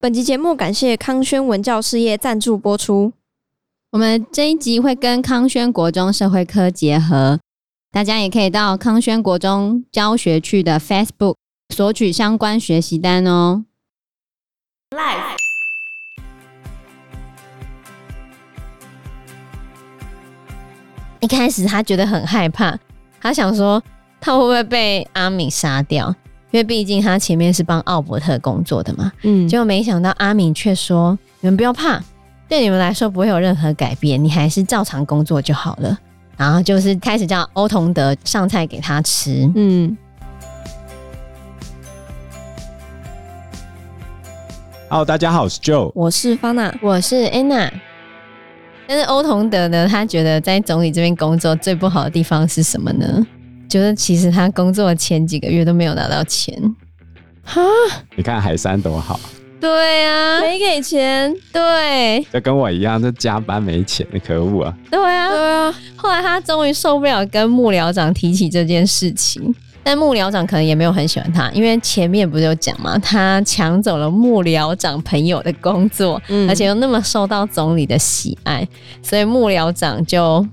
本集节目感谢康轩文教事业赞助播出。我们这一集会跟康轩国中社会科结合，大家也可以到康轩国中教学区的 Facebook 索取相关学习单哦。Live。一开始他觉得很害怕，他想说他会不会被阿敏杀掉。因为毕竟他前面是帮奥伯特工作的嘛，嗯，结果没想到阿敏却说：“你们不要怕，对你们来说不会有任何改变，你还是照常工作就好了。”然后就是开始叫欧同德上菜给他吃。嗯。Hello，大家好，我是 Joe，我是方娜，我是 Anna。但是欧同德呢，他觉得在总理这边工作最不好的地方是什么呢？就是其实他工作前几个月都没有拿到钱，哈？你看海山多好，对啊，没给钱，对，就跟我一样，就加班没钱，可恶啊！对啊，对啊。后来他终于受不了跟幕僚长提起这件事情，但幕僚长可能也没有很喜欢他，因为前面不是有讲嘛，他抢走了幕僚长朋友的工作，嗯，而且又那么受到总理的喜爱，所以幕僚长就。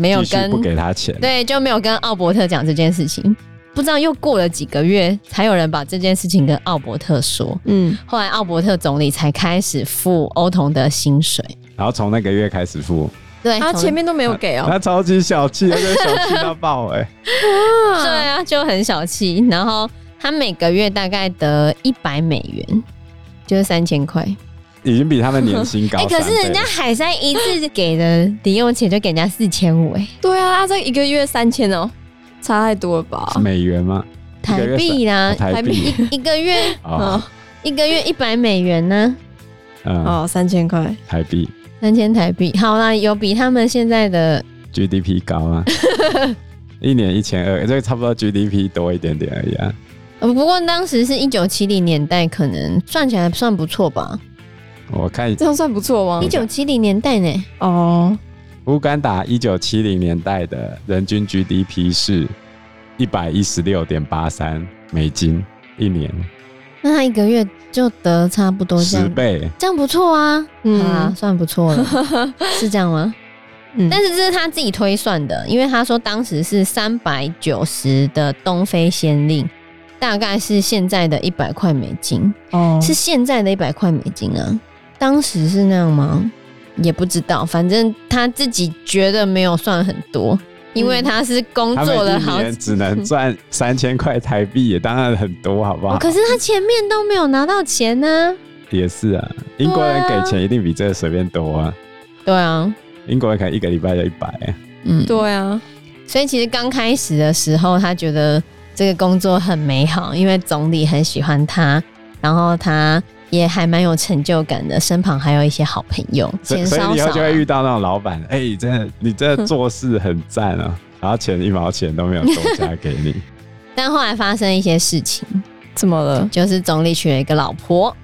没有跟不给他钱，对，就没有跟奥伯特讲这件事情。不知道又过了几个月，才有人把这件事情跟奥伯特说。嗯，后来奥伯特总理才开始付欧童的薪水，然后从那个月开始付。对，他前面都没有给哦，他超级小气，他就小气到爆哎、欸。对啊，就很小气。然后他每个月大概得一百美元，就是三千块。已经比他们年薪高。哎、欸，可是人家海山一次给的零用钱就给人家四千五哎。对啊，他这一个月三千哦，差太多了吧？美元吗？台币啦，台币一一个月 哦，一个月一百美元呢？嗯，哦，三千块台币，三千台币。好啦，有比他们现在的 GDP 高吗？一年一千二，这个差不多 GDP 多一点点而已啊。不过当时是一九七零年代，可能算起来算不错吧。我看这样算不错吗？一九七零年代呢？哦，乌干达一九七零年代的人均 GDP 是一百一十六点八三美金一年。那他一个月就得差不多十倍，这样不错啊，嗯啊，算不错了，是这样吗？嗯，但是这是他自己推算的，因为他说当时是三百九十的东非先令，大概是现在的一百块美金哦，是现在的一百块美金啊。当时是那样吗？也不知道，反正他自己觉得没有算很多，因为他是工作了好，只能赚 三千块台币，也当然很多，好不好？可是他前面都没有拿到钱呢。也是啊，英国人给钱一定比这个随便多啊。对啊，英国人可能一个礼拜就一百。嗯，对啊。所以其实刚开始的时候，他觉得这个工作很美好，因为总理很喜欢他，然后他。也还蛮有成就感的，身旁还有一些好朋友。钱少少，所以以后就会遇到那种老板，哎、欸，真的，你真的做事很赞啊，然后钱一毛钱都没有多加给你。但后来发生一些事情，怎么了？就是总理娶了一个老婆，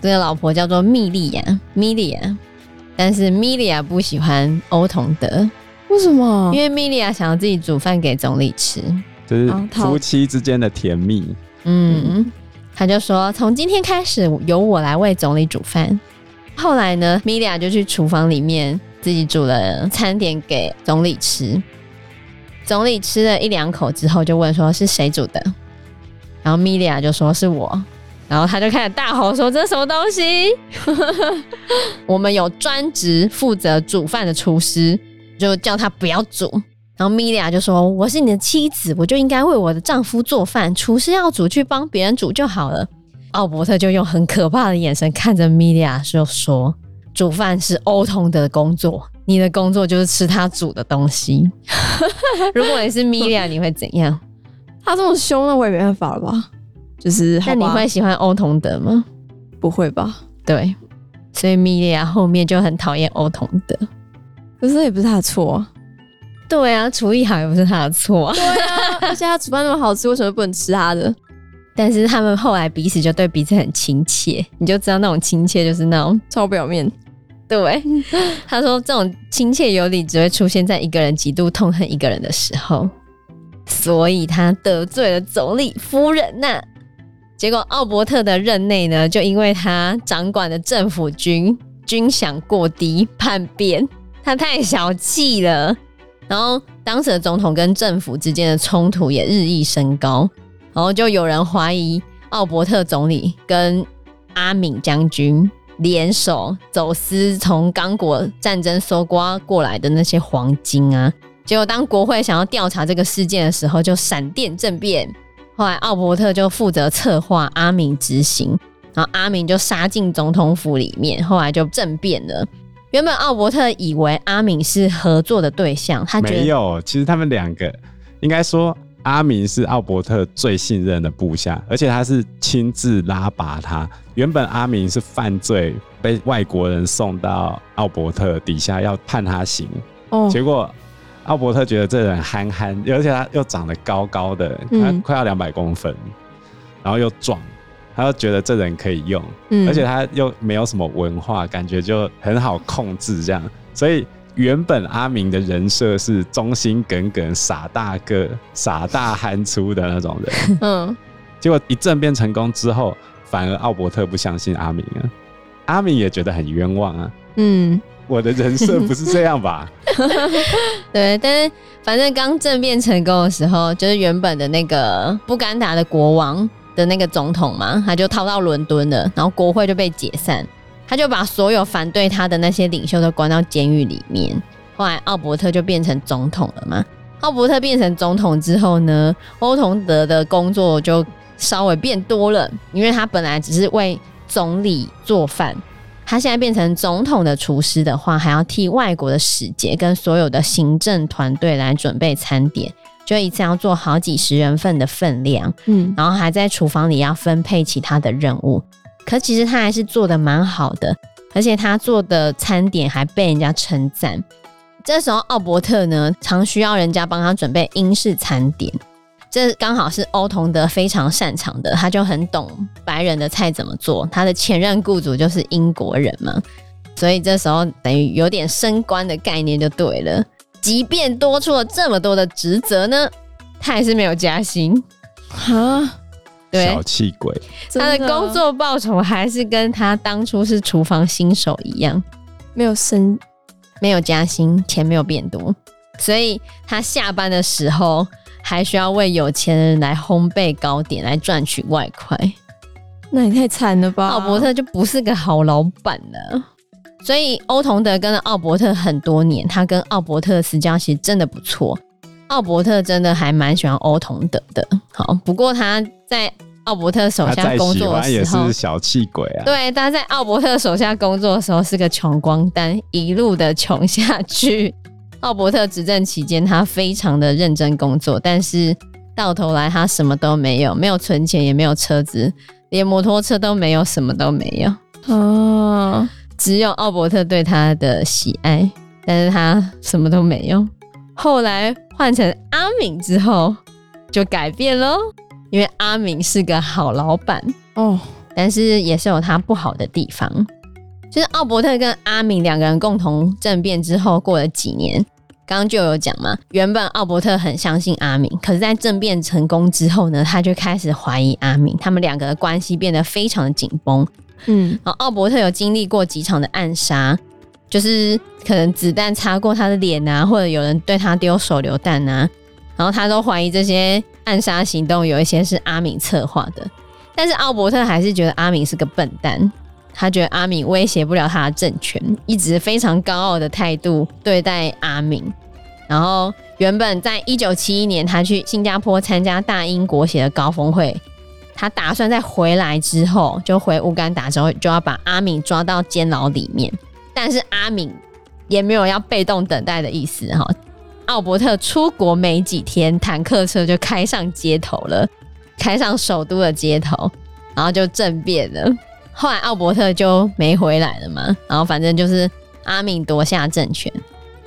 这个老婆叫做米莉亚，米莉亚。但是米莉亚不喜欢欧同德，为什么？因为米莉亚想要自己煮饭给总理吃，就是夫妻之间的甜蜜。嗯。他就说：“从今天开始，由我来为总理煮饭。”后来呢，米莉亚就去厨房里面自己煮了餐点给总理吃。总理吃了一两口之后，就问说：“是谁煮的？”然后米莉亚就说：“是我。”然后他就开始大吼说：“这什么东西？我们有专职负责煮饭的厨师，就叫他不要煮。”然后米莉亚就说：“我是你的妻子，我就应该为我的丈夫做饭。厨师要煮，去帮别人煮就好了。”奥伯特就用很可怕的眼神看着米莉亚，就说：“煮饭是欧童德的工作，你的工作就是吃他煮的东西。”如果你是米莉亚，你会怎样？他这么凶，那我也没办法了吧？就是，那你会喜欢欧童德吗？不会吧？对，所以米莉亚后面就很讨厌欧童德。可是也不是他的错。对啊，厨艺好也不是他的错。对啊，而且他煮饭那么好吃，为什么不能吃他的？但是他们后来彼此就对彼此很亲切，你就知道那种亲切就是那种超表面。对，他说这种亲切有礼只会出现在一个人极度痛恨一个人的时候，所以他得罪了总理夫人呐、啊。结果奥伯特的任内呢，就因为他掌管的政府军军饷过低叛变，他太小气了。然后当时的总统跟政府之间的冲突也日益升高，然后就有人怀疑奥伯特总理跟阿敏将军联手走私从刚果战争搜刮过来的那些黄金啊。结果当国会想要调查这个事件的时候，就闪电政变。后来奥伯特就负责策划，阿敏执行，然后阿敏就杀进总统府里面，后来就政变了。原本奥伯特以为阿敏是合作的对象，他没有。其实他们两个应该说，阿明是奥伯特最信任的部下，而且他是亲自拉拔他。原本阿明是犯罪，被外国人送到奥伯特底下要判他刑。哦，结果奥伯特觉得这人憨憨，而且他又长得高高的，他快要两百公分，嗯，然后又壮。他就觉得这人可以用，嗯，而且他又没有什么文化，感觉就很好控制这样。所以原本阿明的人设是忠心耿耿、傻大个、傻大憨粗的那种人，嗯。结果一政变成功之后，反而奥伯特不相信阿明啊，阿明也觉得很冤枉啊。嗯，我的人设不是这样吧？对，但是反正刚政变成功的时候，就是原本的那个不甘达的国王。的那个总统嘛，他就逃到伦敦了，然后国会就被解散，他就把所有反对他的那些领袖都关到监狱里面。后来奥伯特就变成总统了嘛。奥伯特变成总统之后呢，欧同德的工作就稍微变多了，因为他本来只是为总理做饭，他现在变成总统的厨师的话，还要替外国的使节跟所有的行政团队来准备餐点。就一次要做好几十人份的分量，嗯，然后还在厨房里要分配其他的任务。可其实他还是做的蛮好的，而且他做的餐点还被人家称赞。这时候奥伯特呢，常需要人家帮他准备英式餐点，这刚好是欧同德非常擅长的，他就很懂白人的菜怎么做。他的前任雇主就是英国人嘛，所以这时候等于有点升官的概念就对了。即便多出了这么多的职责呢，他还是没有加薪。啊！对，小气鬼，他的工作报酬还是跟他当初是厨房新手一样，没有升，没有加薪，钱没有变多，所以他下班的时候还需要为有钱人来烘焙糕点来赚取外快，那也太惨了吧！奥伯特就不是个好老板了。所以欧同德跟了奥伯特很多年，他跟奥伯特的私交其实真的不错。奥伯特真的还蛮喜欢欧同德的。好，不过他在奥伯特手下工作的时候也是小气鬼啊。对，他在奥伯特手下工作的时候是个穷光蛋，一路的穷下去。奥伯特执政期间，他非常的认真工作，但是到头来他什么都没有，没有存钱，也没有车子，连摩托车都没有，什么都没有。哦。只有奥伯特对他的喜爱，但是他什么都没有。后来换成阿敏之后，就改变喽。因为阿敏是个好老板哦，但是也是有他不好的地方。就是奥伯特跟阿敏两个人共同政变之后，过了几年，刚刚就有讲嘛。原本奥伯特很相信阿敏，可是在政变成功之后呢，他就开始怀疑阿敏，他们两个的关系变得非常的紧绷。嗯，然后奥伯特有经历过几场的暗杀，就是可能子弹擦过他的脸啊，或者有人对他丢手榴弹啊，然后他都怀疑这些暗杀行动有一些是阿敏策划的。但是奥伯特还是觉得阿敏是个笨蛋，他觉得阿敏威胁不了他的政权，一直非常高傲的态度对待阿敏。然后原本在一九七一年，他去新加坡参加大英国协的高峰会。他打算在回来之后，就回乌干达之后，就要把阿敏抓到监牢里面。但是阿敏也没有要被动等待的意思哈。奥伯特出国没几天，坦克车就开上街头了，开上首都的街头，然后就政变了。后来奥伯特就没回来了嘛。然后反正就是阿敏夺下政权，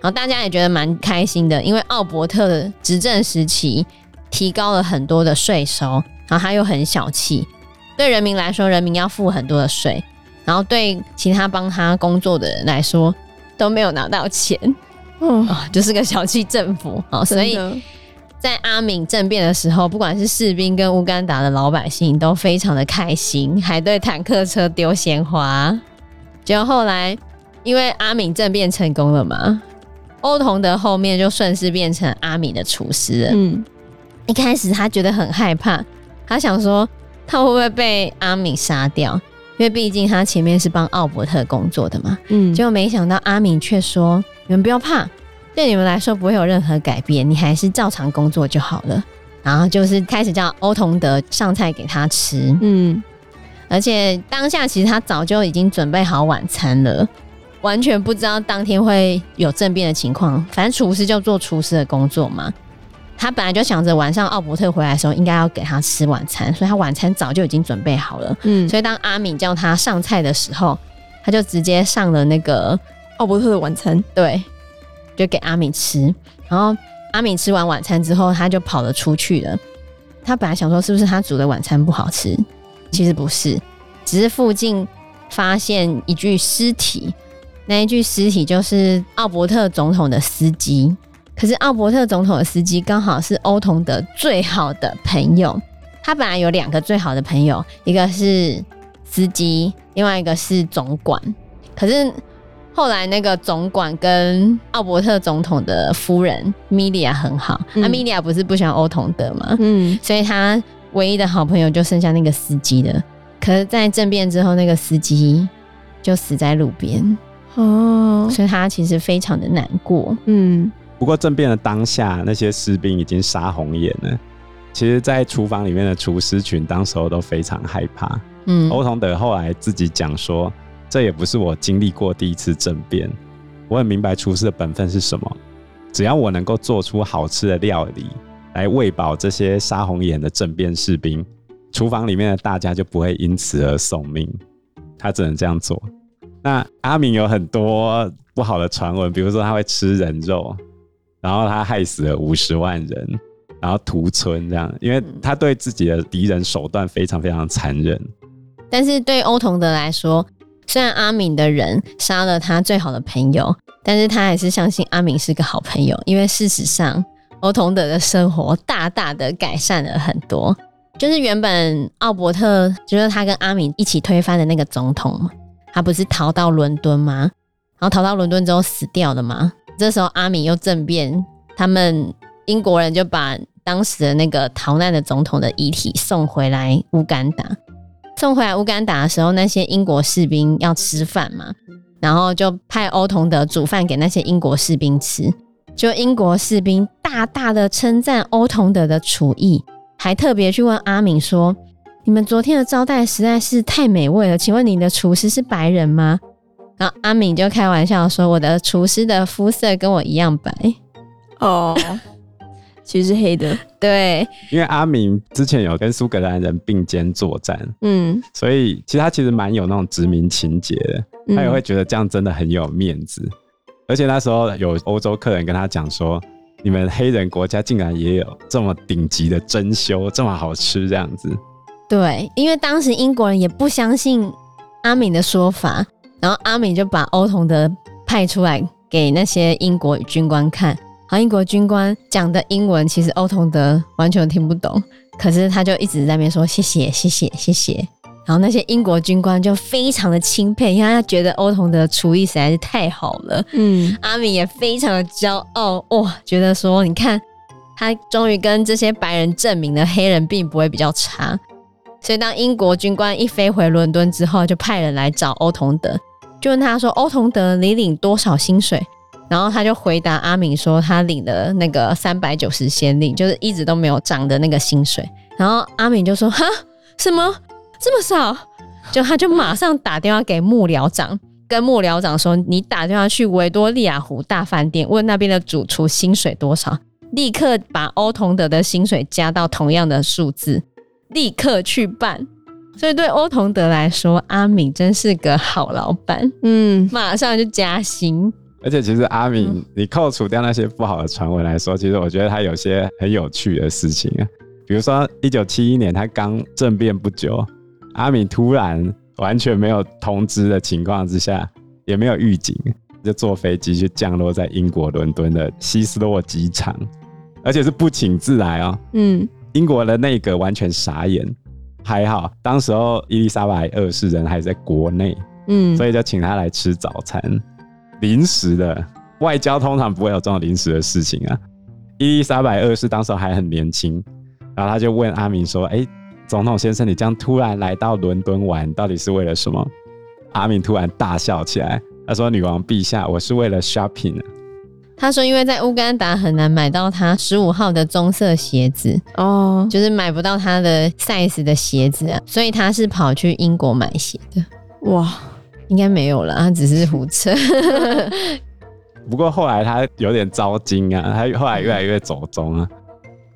然后大家也觉得蛮开心的，因为奥伯特执政时期提高了很多的税收。然后他又很小气，对人民来说，人民要付很多的税，然后对其他帮他工作的人来说都没有拿到钱，哦，就是个小气政府哦。所以在阿敏政变的时候，不管是士兵跟乌干达的老百姓都非常的开心，还对坦克车丢鲜花。结果后来，因为阿敏政变成功了嘛，欧同德后面就顺势变成阿敏的厨师了。嗯，一开始他觉得很害怕，他想说他会不会被阿敏杀掉，因为毕竟他前面是帮奥伯特工作的嘛。嗯，结果没想到阿敏却说：“你们不要怕。”对你们来说不会有任何改变，你还是照常工作就好了。然后就是开始叫欧同德上菜给他吃，嗯，而且当下其实他早就已经准备好晚餐了，完全不知道当天会有政变的情况。反正厨师就做厨师的工作嘛，他本来就想着晚上奥伯特回来的时候应该要给他吃晚餐，所以他晚餐早就已经准备好了。嗯，所以当阿敏叫他上菜的时候，他就直接上了那个奥伯特的晚餐。对。就给阿敏吃，然后阿敏吃完晚餐之后，他就跑了出去了。他本来想说是不是他煮的晚餐不好吃，其实不是，只是附近发现一具尸体，那一具尸体就是奥伯特总统的司机。可是奥伯特总统的司机刚好是欧同德最好的朋友。他本来有两个最好的朋友，一个是司机，另外一个是总管。可是。后来那个总管跟奥伯特总统的夫人米莉亚很好，那米莉亚不是不喜欢欧同德吗？嗯，所以他唯一的好朋友就剩下那个司机了。可是，在政变之后，那个司机就死在路边哦，所以他其实非常的难过。嗯，不过政变的当下，那些士兵已经杀红眼了。其实，在厨房里面的厨师群，当时候都非常害怕。嗯，欧同德后来自己讲说。这也不是我经历过第一次政变，我很明白厨师的本分是什么。只要我能够做出好吃的料理来喂饱这些杀红眼的政变士兵，厨房里面的大家就不会因此而送命。他只能这样做。那阿明有很多不好的传闻，比如说他会吃人肉，然后他害死了五十万人，然后屠村这样，因为他对自己的敌人手段非常非常残忍。但是对欧同德来说，虽然阿敏的人杀了他最好的朋友，但是他还是相信阿敏是个好朋友，因为事实上，欧同德的生活大大的改善了很多。就是原本奥伯特就是他跟阿敏一起推翻的那个总统嘛，他不是逃到伦敦吗？然后逃到伦敦之后死掉了吗？这时候阿敏又政变，他们英国人就把当时的那个逃难的总统的遗体送回来乌干达。送回来乌干达的时候，那些英国士兵要吃饭嘛，然后就派欧同德煮饭给那些英国士兵吃。就英国士兵大大的称赞欧同德的厨艺，还特别去问阿敏说：“你们昨天的招待实在是太美味了，请问你的厨师是白人吗？”然后阿敏就开玩笑说：“我的厨师的肤色跟我一样白。”哦。其实是黑的，对，因为阿敏之前有跟苏格兰人并肩作战，嗯，所以其实他其实蛮有那种殖民情结的，他也会觉得这样真的很有面子。嗯、而且那时候有欧洲客人跟他讲说：“你们黑人国家竟然也有这么顶级的珍馐，这么好吃这样子。”对，因为当时英国人也不相信阿敏的说法，然后阿敏就把欧同德派出来给那些英国军官看。然后英国军官讲的英文，其实欧同德完全听不懂，可是他就一直在那边说谢谢谢谢谢谢。然后那些英国军官就非常的钦佩，因为他觉得欧同德厨艺实在是太好了。嗯，阿敏也非常的骄傲，哇，觉得说你看他终于跟这些白人证明了黑人并不会比较差。所以当英国军官一飞回伦敦之后，就派人来找欧同德，就问他说：“欧同德，你领多少薪水？”然后他就回答阿敏说，他领的那个三百九十先令，就是一直都没有涨的那个薪水。然后阿敏就说：“哈，什么这么少？”就他就马上打电话给幕僚长，跟幕僚长说：“你打电话去维多利亚湖大饭店，问那边的主厨薪水多少，立刻把欧同德的薪水加到同样的数字，立刻去办。”所以对欧同德来说，阿敏真是个好老板，嗯，马上就加薪。而且其实阿敏，你扣除掉那些不好的传闻来说，其实我觉得他有些很有趣的事情啊。比如说，一九七一年他刚政变不久，阿敏突然完全没有通知的情况之下，也没有预警，就坐飞机去降落在英国伦敦的希斯洛机场。而且是不请自来哦。嗯，英国的内阁完全傻眼，还好当时候伊丽莎白二世人还在国内，嗯，所以就请他来吃早餐，临时的。外交通常不会有这种临时的事情啊。伊丽莎白二世当时还很年轻，然后他就问阿明说：“哎、欸，总统先生，你这样突然来到伦敦玩，到底是为了什么？”阿明突然大笑起来，他说：“女王陛下，我是为了 shopping。”他说：“因为在乌干达很难买到他十五号的棕色鞋子哦，就是买不到他的 size 的鞋子啊，所以他是跑去英国买鞋的。”哇，应该没有了，他只是胡扯。不过后来他有点遭惊啊，他后来越来越走中啊。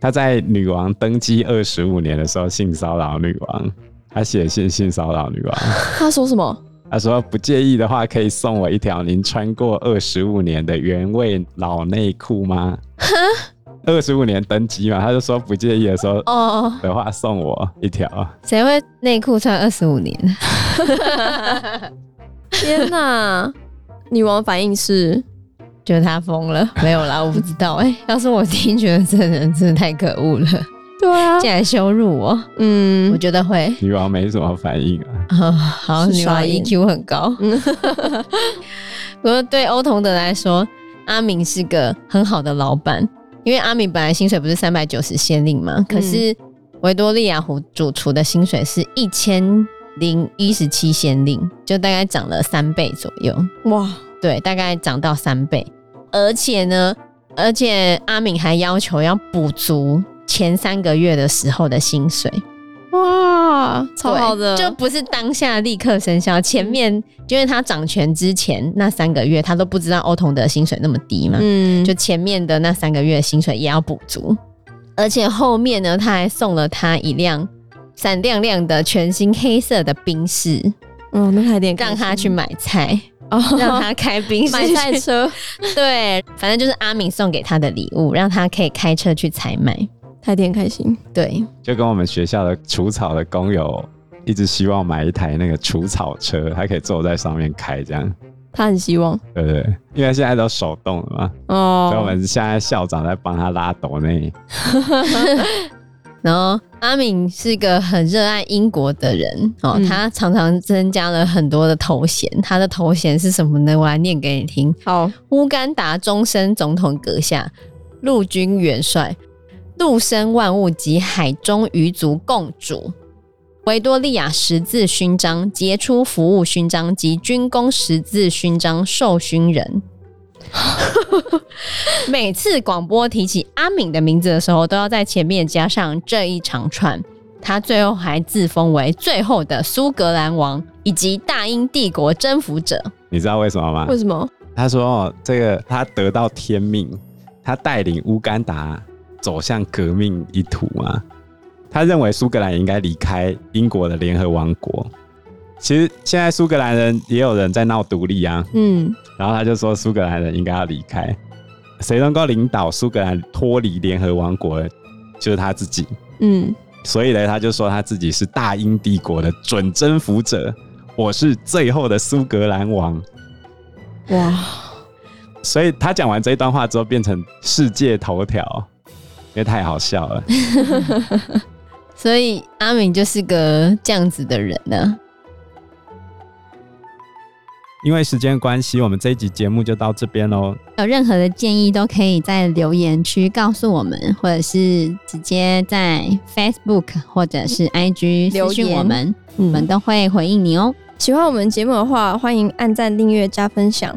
他在女王登基二十五年的时候性骚扰女王，他写信性骚扰女王。他说什么？他说不介意的话，可以送我一条您穿过二十五年的原味老内裤吗？二十五年登基嘛，他就说不介意的时候哦的话送我一条。谁会内裤穿二十五年？天哪！女王反应是。觉得他疯了，没有啦，我不知道。哎、欸，要是我听，觉得这人真的太可恶了。对啊，竟然羞辱我。嗯，我觉得会。女王没什么反应啊。哦、好，女王 EQ 很高。嗯，不过对欧同德来说，阿敏是个很好的老板，因为阿敏本来薪水不是三百九十先令嘛，可是维多利亚湖主厨的薪水是一千零一十七先令，就大概涨了三倍左右。哇，对，大概涨到三倍。而且呢，而且阿敏还要求要补足前三个月的时候的薪水，哇，超好的，就不是当下立刻生效。前面因为他掌权之前那三个月，他都不知道欧童的薪水那么低嘛，嗯，就前面的那三个月薪水也要补足。而且后面呢，他还送了他一辆闪亮亮的全新黑色的宾士，嗯，那还点让他去买菜。哦，让他开宾士买菜车，对，反正就是阿敏送给他的礼物，让他可以开车去采买，他挺开心。对，就跟我们学校的除草的工友一直希望买一台那个除草车，他可以坐在上面开，这样。他很希望，对，对对，因为现在都手动了嘛。哦，所以我们现在校长在帮他拉斗内。然后阿敏是一个很热爱英国的人哦，嗯、他常常增加了很多的头衔。他的头衔是什么呢？我来念给你听。好，乌干达终身总统阁下，陆军元帅，陆生万物及海中鱼族共主，维多利亚十字勋章杰出服务勋章及军功十字勋章授勋人。每次广播提起阿敏的名字的时候，都要在前面加上这一长串。他最后还自封为最后的苏格兰王以及大英帝国征服者。你知道为什么吗？为什么？他说：“哦，这个他得到天命，他带领乌干达走向革命一途嘛。他认为苏格兰应该离开英国的联合王国。”其实现在苏格兰人也有人在闹独立啊，嗯，然后他就说苏格兰人应该要离开，谁能够领导苏格兰脱离联合王国，就是他自己，嗯，所以呢，他就说他自己是大英帝国的准征服者，我是最后的苏格兰王，哇，所以他讲完这一段话之后变成世界头条，因为太好笑了，所以阿敏就是个这样子的人呢、啊。因为时间关系，我们这一集节目就到这边喽。有任何的建议都可以在留言区告诉我们，或者是直接在 Facebook 或者是 IG 留言我们，我们都会回应你哦。喜欢我们节目的话，欢迎按赞、订阅、加分享。